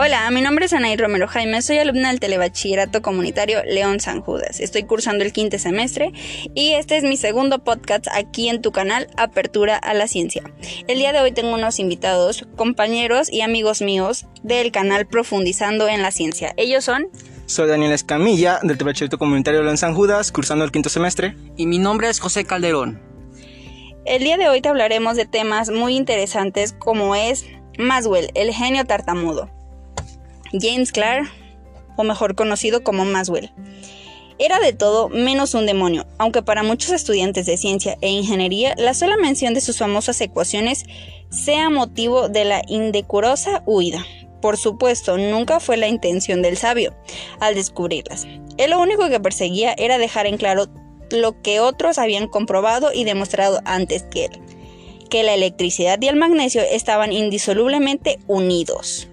Hola, mi nombre es Anaí Romero Jaime, soy alumna del Telebachillerato Comunitario León San Judas. Estoy cursando el quinto semestre y este es mi segundo podcast aquí en tu canal Apertura a la Ciencia. El día de hoy tengo unos invitados, compañeros y amigos míos del canal Profundizando en la Ciencia. Ellos son... Soy Daniel Escamilla del Telebachillerato Comunitario León San Judas, cursando el quinto semestre. Y mi nombre es José Calderón. El día de hoy te hablaremos de temas muy interesantes como es Maswell, el genio tartamudo. James Clark, o mejor conocido como Maswell. Era de todo menos un demonio, aunque para muchos estudiantes de ciencia e ingeniería la sola mención de sus famosas ecuaciones sea motivo de la indecorosa huida. Por supuesto, nunca fue la intención del sabio al descubrirlas. Él lo único que perseguía era dejar en claro lo que otros habían comprobado y demostrado antes que él, que la electricidad y el magnesio estaban indisolublemente unidos.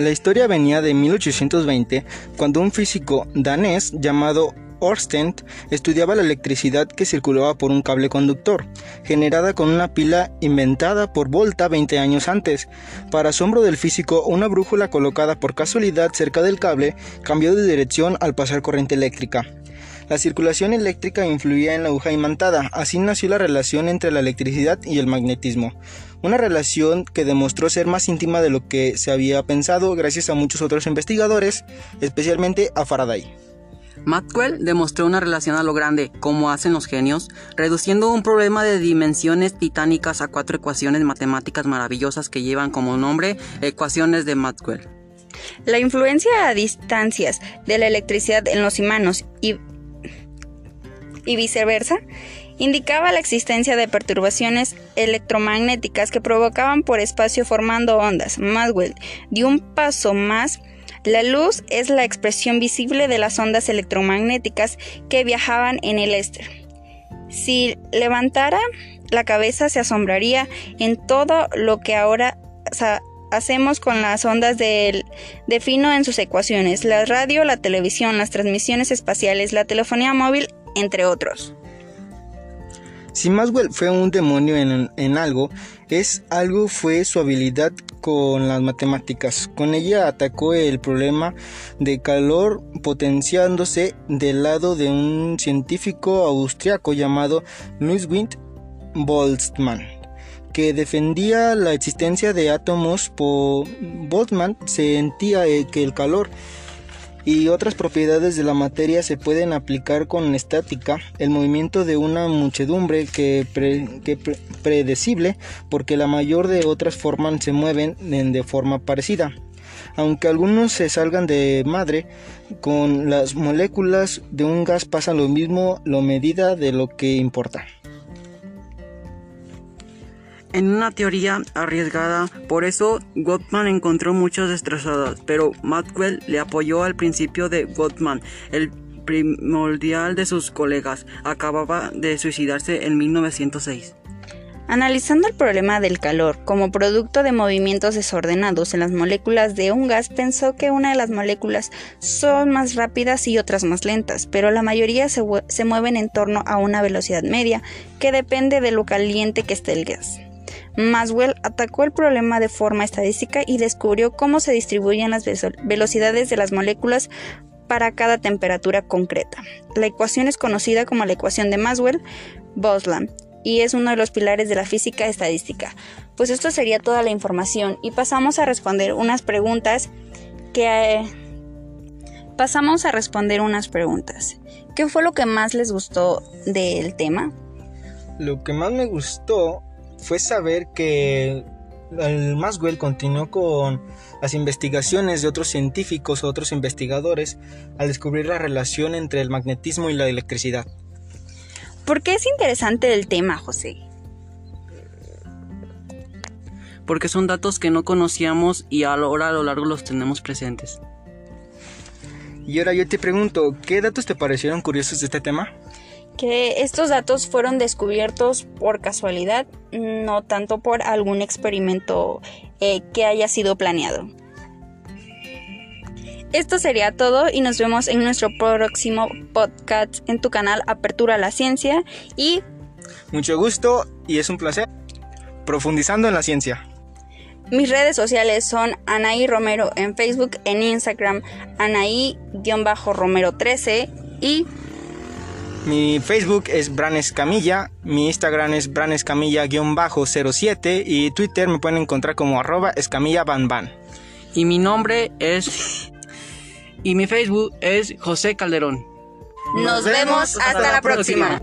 La historia venía de 1820, cuando un físico danés llamado Orsted estudiaba la electricidad que circulaba por un cable conductor, generada con una pila inventada por Volta 20 años antes. Para asombro del físico, una brújula colocada por casualidad cerca del cable cambió de dirección al pasar corriente eléctrica. La circulación eléctrica influía en la aguja imantada, así nació la relación entre la electricidad y el magnetismo, una relación que demostró ser más íntima de lo que se había pensado gracias a muchos otros investigadores, especialmente a Faraday. Maxwell demostró una relación a lo grande, como hacen los genios, reduciendo un problema de dimensiones titánicas a cuatro ecuaciones matemáticas maravillosas que llevan como nombre ecuaciones de Maxwell. La influencia a distancias de la electricidad en los imanos y y viceversa, indicaba la existencia de perturbaciones electromagnéticas que provocaban por espacio formando ondas. Maxwell dio un paso más. La luz es la expresión visible de las ondas electromagnéticas que viajaban en el éster. Si levantara la cabeza se asombraría en todo lo que ahora hacemos con las ondas de, de fino en sus ecuaciones, la radio, la televisión, las transmisiones espaciales, la telefonía móvil, entre otros. Si Maxwell fue un demonio en, algo, es algo fue su habilidad con las matemáticas. Con ella atacó el problema de calor potenciándose del lado de un científico austriaco llamado Ludwig Boltzmann que defendía la existencia de átomos. Boltzmann sentía eh, que el calor y otras propiedades de la materia se pueden aplicar con estática, el movimiento de una muchedumbre que, predecible porque la mayor de otras formas se mueven de forma parecida. Aunque algunos se salgan de madre, con las moléculas de un gas pasa lo mismo lo medida de lo que importa en una teoría arriesgada, por eso Gottman encontró muchas destrozadas, pero Maxwell le apoyó al principio de Gottman, el primordial de sus colegas, acababa de suicidarse en 1906. Analizando el problema del calor como producto de movimientos desordenados en las moléculas de un gas, pensó que una de las moléculas son más rápidas y otras más lentas, pero la mayoría se mueven en torno a una velocidad media que depende de lo caliente que esté el gas. Maxwell atacó el problema de forma estadística y descubrió cómo se distribuyen las velocidades de las moléculas para cada temperatura concreta. La ecuación es conocida como la ecuación de Maxwell-Boltzmann y es uno de los pilares de la física estadística. Pues esto sería toda la información y pasamos a responder unas preguntas que eh, pasamos a responder unas preguntas. ¿Qué fue lo que más les gustó del tema? Lo que más me gustó fue saber que el Maxwell continuó con las investigaciones de otros científicos o otros investigadores al descubrir la relación entre el magnetismo y la electricidad. ¿Por qué es interesante el tema, José? Porque son datos que no conocíamos y ahora a lo largo los tenemos presentes. Y ahora yo te pregunto, ¿qué datos te parecieron curiosos de este tema? Que estos datos fueron descubiertos por casualidad, no tanto por algún experimento eh, que haya sido planeado. Esto sería todo y nos vemos en nuestro próximo podcast en tu canal Apertura a la Ciencia y... Mucho gusto y es un placer profundizando en la ciencia. Mis redes sociales son Anaí Romero en Facebook, en Instagram, Anaí-Romero13 y mi Facebook es Branes Camilla, mi Instagram es Branes Camilla-07 y Twitter me pueden encontrar como arroba escamillabanban. Y mi nombre es... y mi Facebook es José Calderón. Nos, vemos hasta, la próxima.